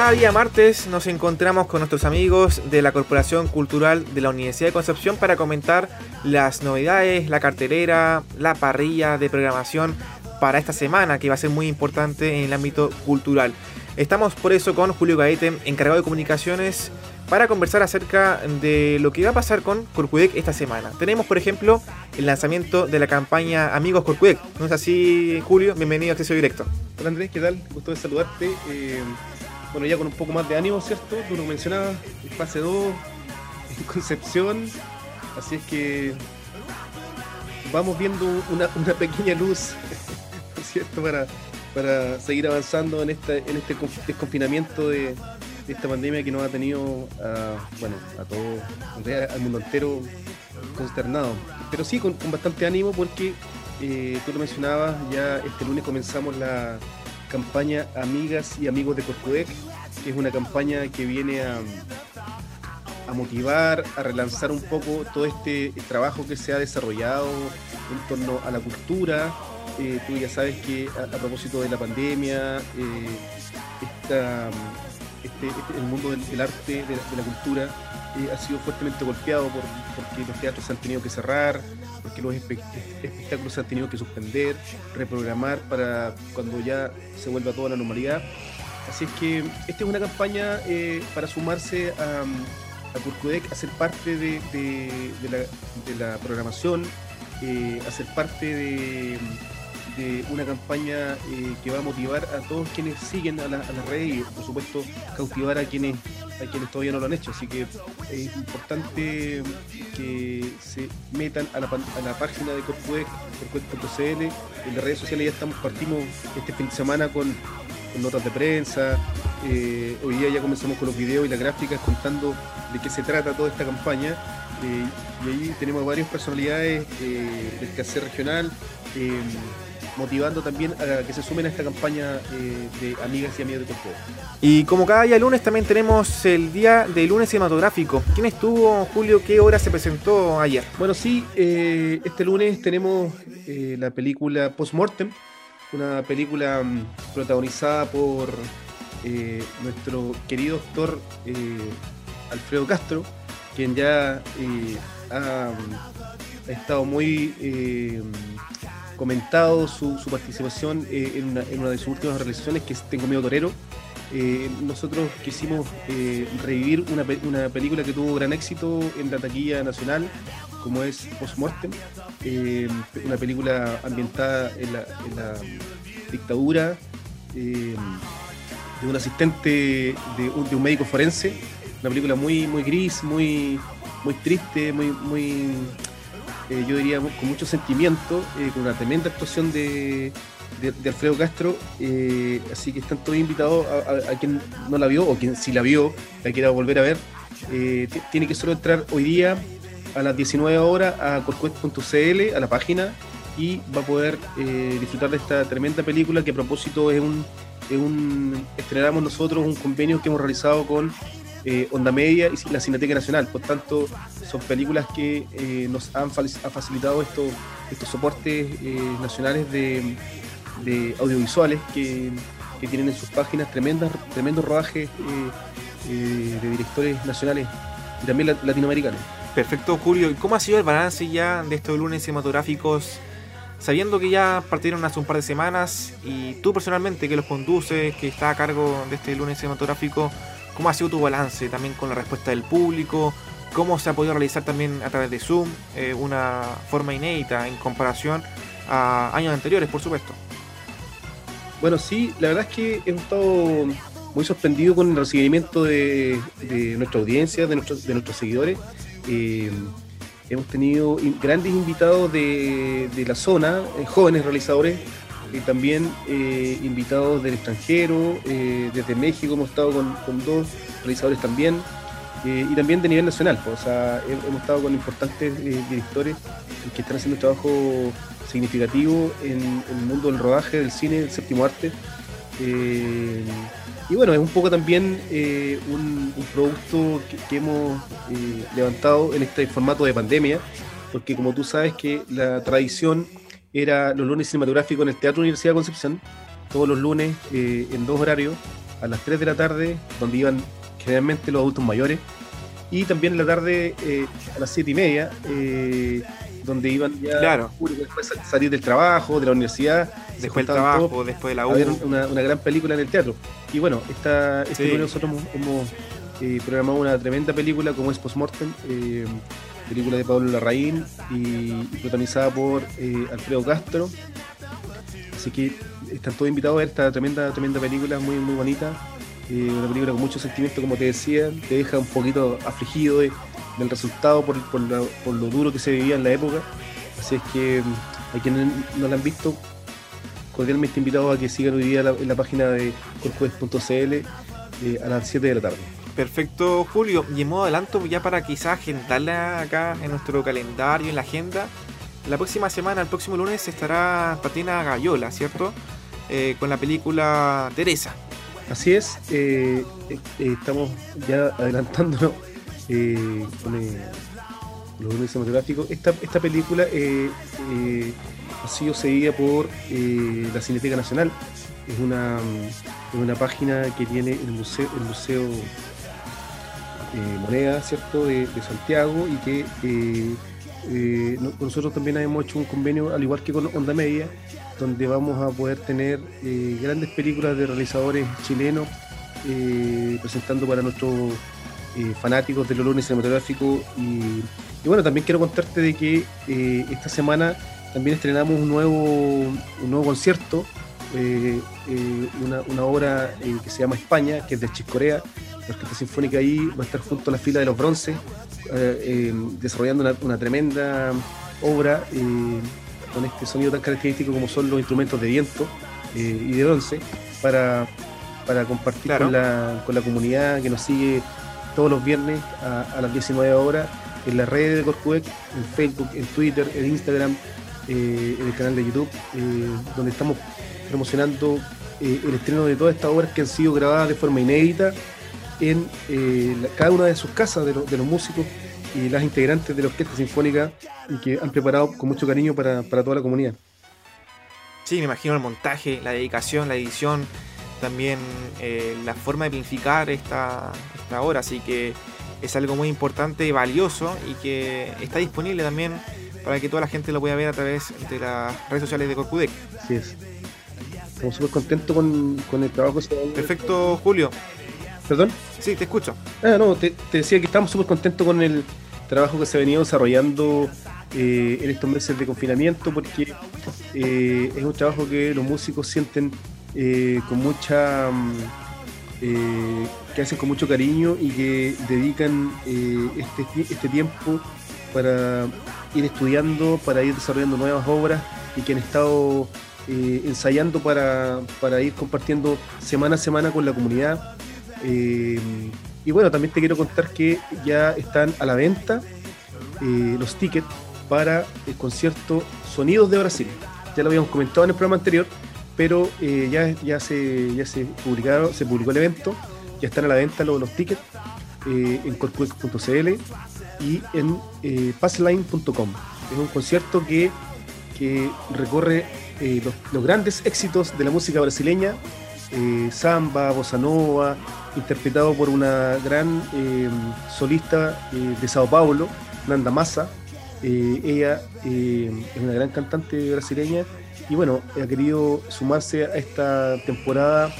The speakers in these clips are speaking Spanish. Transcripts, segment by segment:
cada día martes nos encontramos con nuestros amigos de la Corporación Cultural de la Universidad de Concepción para comentar las novedades, la cartelera, la parrilla de programación para esta semana que va a ser muy importante en el ámbito cultural. Estamos por eso con Julio Gaete, encargado de comunicaciones, para conversar acerca de lo que va a pasar con Corcudec esta semana. Tenemos, por ejemplo, el lanzamiento de la campaña Amigos Corcudec. ¿No es así, Julio? Bienvenido a Acceso Directo. Hola Andrés, ¿qué tal? Gusto de saludarte. Eh, bueno, ya con un poco más de ánimo, ¿cierto? Tú lo mencionabas, fase 2, en Concepción. Así es que vamos viendo una, pequeña luz, ¿cierto? Para, para seguir avanzando en, esta, en este desconfinamiento de, esta pandemia que nos ha tenido a, bueno, a todo, al mundo entero consternado. Pero sí, con, bastante ánimo porque eh, tú lo mencionabas, ya este lunes comenzamos la campaña Amigas y Amigos de Corcudec, que es una campaña que viene a, motivar, a relanzar un poco todo este trabajo que se ha desarrollado en torno a la cultura. Eh, tú ya sabes que a, propósito de la pandemia, eh, este, este, el mundo del, arte, de la, cultura, eh, ha sido fuertemente golpeado por, porque los teatros se han tenido que cerrar, porque los espectáculos se han tenido que suspender, reprogramar para cuando ya se vuelva toda la normalidad. Así es que esta es una campaña eh, para sumarse a, a Curcudec, a parte de, la, programación, eh, a ser parte de, una campaña eh, que va a motivar a todos quienes siguen a, la, las redes y por supuesto cautivar a quienes a quienes todavía no lo han hecho. Así que es importante que se metan a la, página de Corcudec, corcudec.cl. En las redes sociales ya estamos, partimos este fin de semana con, notas de prensa. Eh, hoy día ya comenzamos con los videos y las gráficas contando de qué se trata toda esta campaña. Eh, y ahí tenemos varias personalidades del quehacer regional motivando también a que se sumen a esta campaña eh, de amigas y amigos de Corcudec. Y como cada día lunes también tenemos el día de lunes cinematográfico. ¿Quién estuvo, Julio? ¿Qué hora se presentó ayer? Bueno, sí, eh, este lunes tenemos eh, la película Postmortem, una película mm, protagonizada por nuestro querido actor Alfredo Castro, quien ya ha, ha, estado muy comentado su, participación eh, en, una, de sus últimas realizaciones, que es Tengo Miedo Torero. Eh, nosotros quisimos eh, revivir una, película que tuvo gran éxito en la taquilla nacional, como es Postmortem, una película ambientada en la, dictadura de un asistente de un, médico forense, una película muy, muy gris, muy, muy triste, muy, muy eh, yo diría con mucho sentimiento, eh, con una tremenda actuación de, Alfredo Castro, eh, así que están todos invitados a, quien no la vio o quien sí la vio, la quiera volver a ver, tiene que solo entrar hoy día a las 19 horas a corcuet.cl, a la página, y va a poder disfrutar de esta tremenda película que a propósito es un, es un estrenamos nosotros un convenio que hemos realizado con eh, Onda Media y la Cineteca Nacional. Por tanto, son películas que eh, nos han facilitado estos, estos soportes eh, nacionales de, audiovisuales que, tienen en sus páginas tremendas, tremendos rodajes de directores nacionales y también latinoamericanos. Perfecto, Julio. ¿Y cómo ha sido el balance ya de estos lunes cinematográficos? Sabiendo que ya partieron hace un par de semanas y tú personalmente que los conduces, que está a cargo de este lunes cinematográfico, ¿Cómo ha sido tu balance también con la respuesta del público? ¿Cómo se ha podido realizar también a través de Zoom eh, una forma inédita en comparación a años anteriores, por supuesto? Bueno, sí, la verdad es que hemos estado muy sorprendidos con el recibimiento de, nuestra audiencia, de nuestros, de nuestros seguidores. Eh, hemos tenido grandes invitados de, la zona, eh, jóvenes realizadores y también eh, invitados del extranjero, eh, desde México hemos estado con, dos realizadores también, eh, y también de nivel nacional, pues, o sea, hemos estado con importantes directores que están haciendo un trabajo significativo en, el mundo del rodaje, del cine, del séptimo arte. y bueno, es un poco también un, producto que, hemos levantado en este formato de pandemia, porque como tú sabes que la tradición era los lunes cinematográficos en el Teatro Universidad de Concepción, todos los lunes eh, en dos horarios, a las 3 de la tarde, donde iban generalmente los adultos mayores, y también en la tarde eh, a las 7 y media, eh, donde iban ya claro. después de salir del trabajo, de la universidad. Después del trabajo, después de la U. Una, una, gran película en el teatro. Y bueno, esta, este sí. nosotros hemos eh, programado una tremenda película como es Postmortem, película de Pablo Larraín y, protagonizada por eh, Alfredo Castro. Así que están todos invitados a esta tremenda, tremenda película, muy, muy bonita. una película con mucho sentimiento, como te decía, te deja un poquito afligido de, del resultado por, lo duro que se vivía en la época. Así es que mm, a quienes no la han visto, cordialmente invitados a que sigan hoy día en la página de corjuez.cl eh, a las 7 de la tarde. Perfecto, Julio. Y en modo adelanto, ya para quizás agendarla acá en nuestro calendario, en la agenda, la próxima semana, el próximo lunes, estará Patina Gallola, ¿cierto? Eh, con la película Teresa. Así es, eh, eh, estamos ya adelantándonos con los lunes cinematográficos. Esta, esta película ha sido seguida por la Cineteca Nacional. Es una, es una página que tiene el museo, el museo Moneda, ¿cierto?, de, Santiago y que eh, nosotros también hemos hecho un convenio, al igual que con Onda Media, donde vamos a poder tener eh, grandes películas de realizadores chilenos eh, presentando para nuestros fanáticos del lunes cinematográfico. Y, bueno, también quiero contarte de que esta semana también estrenamos un nuevo, un nuevo concierto, una, una, obra que se llama España, que es de Chiscorea. La Orquesta Sinfónica ahí va a estar junto a la fila de los bronces eh, desarrollando una, una, tremenda obra eh, con este sonido tan característico como son los instrumentos de viento eh, y de bronce para, para compartir claro. con, la, con, la, comunidad que nos sigue todos los viernes a, a las 19 horas en las redes de Corcudec, en Facebook, en Twitter, en Instagram, en el canal de YouTube, donde estamos promocionando el estreno de todas estas obras que han sido grabadas de forma inédita en eh, la, cada una de sus casas de, lo, de, los músicos y las integrantes de la Orquesta Sinfónica y que han preparado con mucho cariño para, para toda la comunidad. Sí, me imagino el montaje, la dedicación, la edición, también eh, la forma de planificar esta, esta obra, así que es algo muy importante y valioso y que está disponible también para que toda la gente lo pueda ver a través de las redes sociales de Corcudec. Así es. Estamos súper contentos con, con, el trabajo. Perfecto, Julio. ¿Perdón? Sí, te escucho. Ah, no, te, te decía que estamos súper contentos con el trabajo que se ha venido desarrollando eh, en estos meses de confinamiento, porque eh, es un trabajo que los músicos sienten eh, con mucha. Mm, que hacen con mucho cariño y que dedican este, este tiempo para ir estudiando, para ir desarrollando nuevas obras y que han estado ensayando para, para ir compartiendo semana a semana con la comunidad eh, y bueno, también te quiero contar que ya están a la venta eh, los tickets para el concierto Sonidos de Brasil. Ya lo habíamos comentado en el programa anterior, pero eh, ya, ya, se, ya se, publicaron, se publicó el evento, ya están a la venta los, tickets en corcuec.cl y en passline.com. Es un concierto que, que recorre los, los grandes éxitos de la música brasileña eh, samba, bossa nova, interpretado por una gran eh, solista eh, de Sao Paulo, Nanda Massa. ella es una gran cantante brasileña y bueno, ha querido sumarse a esta temporada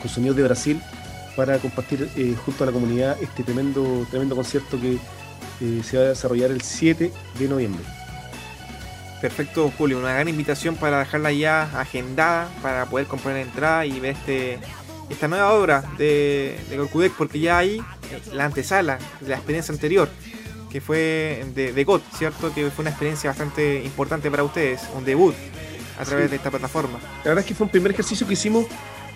con Sonidos de Brasil para compartir junto a la comunidad este tremendo, tremendo concierto que se va a desarrollar el 7 de noviembre. Perfecto, Julio. Una gran invitación para dejarla ya agendada para poder comprar la entrada y ver este, esta nueva obra de, de Gorkudek, porque ya hay la antesala de la experiencia anterior, que fue de, de GOT, ¿cierto? Que fue una experiencia bastante importante para ustedes, un debut a través sí. de esta plataforma. La verdad es que fue un primer ejercicio que hicimos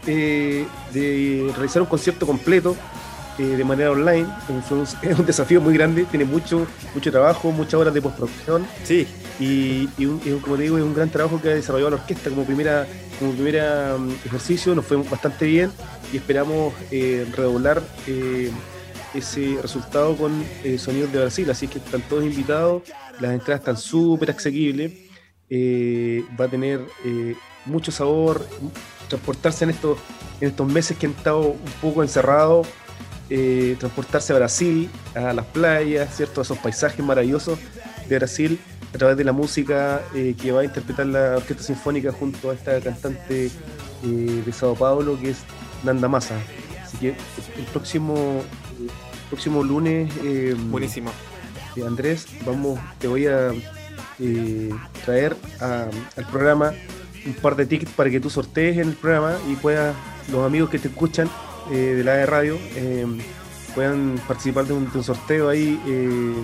eh, de realizar un concierto completo eh, de manera online. Es un desafío muy grande, tiene mucho, mucho trabajo, muchas horas de postproducción. Sí. Y, y, un, y, como te digo, es un gran trabajo que ha desarrollado la orquesta como primera como primera um, ejercicio, nos fue bastante bien y esperamos eh, redoblar eh, ese resultado con eh, Sonidos de Brasil, así que están todos invitados, las entradas están súper asequibles, va a tener mucho sabor, transportarse en estos, en estos meses que han estado un poco encerrados, eh, transportarse a Brasil, a las playas, ¿cierto? a esos paisajes maravillosos de Brasil a través de la música eh, que va a interpretar la Orquesta Sinfónica junto a esta cantante eh, de Sao Paulo que es Nanda Massa. Así que el próximo, próximo lunes... Buenísimo. Andrés, vamos, te voy a traer al programa un par de tickets para que tú sortees en el programa y puedas, los amigos que te escuchan eh, de la de radio, eh, puedan participar de un, sorteo ahí eh,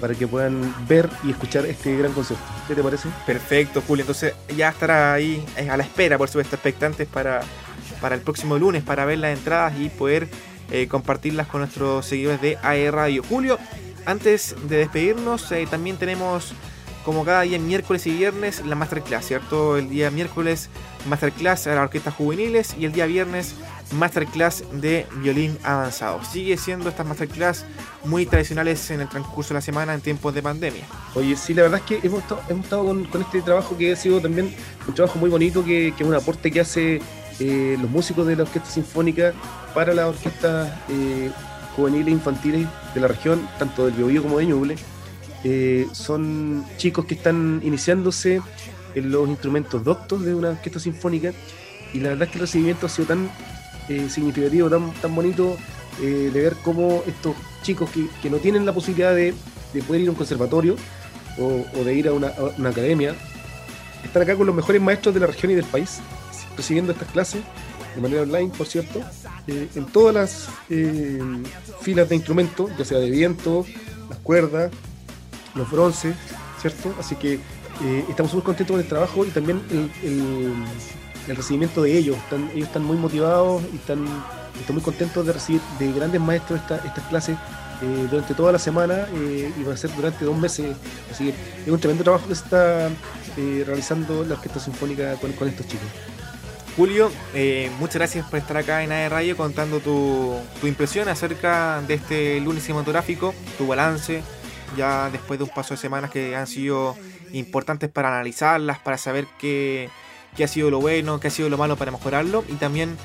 para que puedan ver y escuchar este gran concierto. ¿Qué te parece? Perfecto, Julio. Entonces ya estará ahí a la espera, por supuesto, expectantes para, para el próximo lunes, para ver las entradas y poder compartirlas con nuestros seguidores de AE Radio. Julio, antes de despedirnos, también tenemos como cada día miércoles y viernes la masterclass, ¿cierto? El día miércoles masterclass a las orquestas juveniles y el día viernes masterclass de violín avanzado. Sigue siendo estas masterclass muy tradicionales en el transcurso de la semana en tiempos de pandemia. Oye, sí, la verdad es que hemos estado, con, este trabajo que ha sido también un trabajo muy bonito, que, es un aporte que hace eh, los músicos de la Orquesta Sinfónica para las orquestas eh, juveniles e infantiles de la región, tanto del Biobío como de Ñuble eh, son chicos que están iniciándose en los instrumentos doctos de una orquesta sinfónica y la verdad es que el recibimiento ha sido tan eh, significativo, tan, tan bonito eh, de ver cómo estos chicos que, no tienen la posibilidad de, poder ir a un conservatorio o, de ir a una, academia, están acá con los mejores maestros de la región y del país, recibiendo estas clases de manera online, por cierto, en todas las filas de instrumentos, ya sea de viento, las cuerdas, los bronces, ¿cierto? Así que eh, estamos muy contentos con el trabajo y también el, recibimiento de ellos. ellos están muy motivados y están, muy contentos de recibir de grandes maestros estas clases eh, durante toda la semana eh, y va a ser durante dos meses. Así que es un tremendo trabajo que se está realizando la Orquesta Sinfónica con, estos chicos. Julio, muchas gracias por estar acá en AE Radio contando tu, tu impresión acerca de este lunes cinematográfico, tu balance, ya después de un paso de semanas que han sido importantes para analizarlas, para saber qué, ha sido lo bueno, qué ha sido lo malo para mejorarlo y también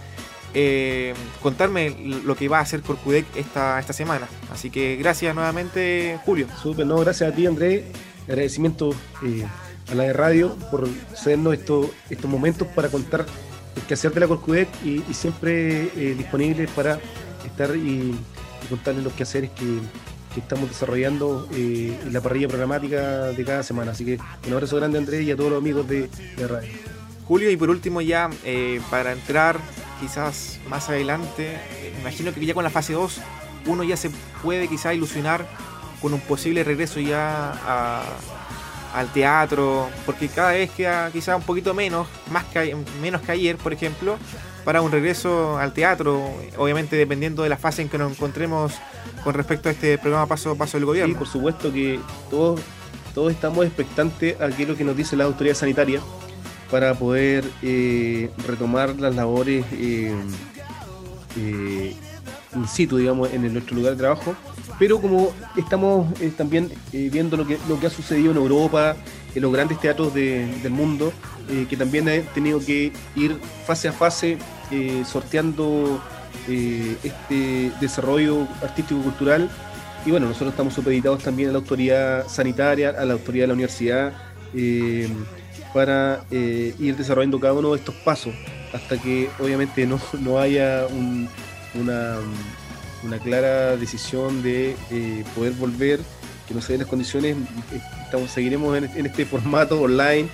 eh, contarme lo que va a hacer Corcudec esta, esta semana. Así que gracias nuevamente, Julio. Súper, no, gracias a ti, Andrés. Agradecimiento eh, a la de radio por cedernos estos, estos momentos para contar el quehacer de la Corcudec y, siempre eh, disponible para estar y, y contarles los quehaceres que que estamos desarrollando eh, en la parrilla programática de cada semana. Así que un abrazo grande Andrés y a todos los amigos de, de radio. Julio, y por último ya, eh, para entrar quizás más adelante, imagino que ya con la fase 2 uno ya se puede quizás ilusionar con un posible regreso ya al teatro, porque cada vez queda quizás un poquito menos, más que, menos que ayer, por ejemplo, para un regreso al teatro, obviamente dependiendo de la fase en que nos encontremos con respecto a este programa Paso Paso del Gobierno. Sí, por supuesto que todos, todos estamos expectantes a lo que nos dice la autoridad sanitaria para poder eh, retomar las labores eh, eh, in situ, digamos, en nuestro lugar de trabajo. Pero como estamos también viendo lo que, lo que ha sucedido en Europa, en los grandes teatros del mundo, que también han tenido que ir fase a fase sorteando eh, este desarrollo artístico-cultural. Y bueno, nosotros estamos supeditados también a la autoridad sanitaria, a la autoridad de la universidad, eh, para eh, ir desarrollando cada uno de estos pasos, hasta que obviamente no, no haya una, una clara decisión de poder volver, que no se den las condiciones, estamos, seguiremos en, en este formato online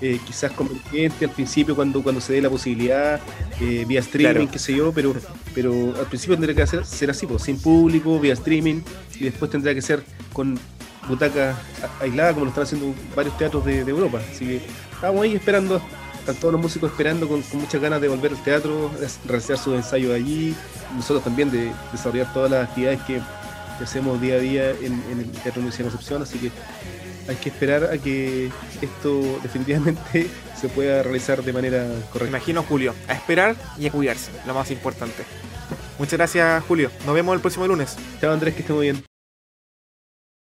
eh, quizás convergente al principio cuando, cuando se dé la posibilidad, eh, vía streaming, qué sé yo, pero, pero al principio tendría que hacer, ser así, pues, sin público, vía streaming, y después tendría que ser con butacas aisladas, como lo están haciendo varios teatros de, Europa. Así que estamos ahí esperando, están todos los músicos esperando con, muchas ganas de volver al teatro, realizar sus ensayos allí, nosotros también de desarrollar todas las actividades que, hacemos día a día en, el Teatro Universidad de Concepción, así que hay que esperar a que esto definitivamente se pueda realizar de manera correcta. Imagino, Julio, a esperar y a cuidarse, lo más importante. Muchas gracias, Julio. Nos vemos el próximo lunes. Chao, Andrés, que esté muy bien.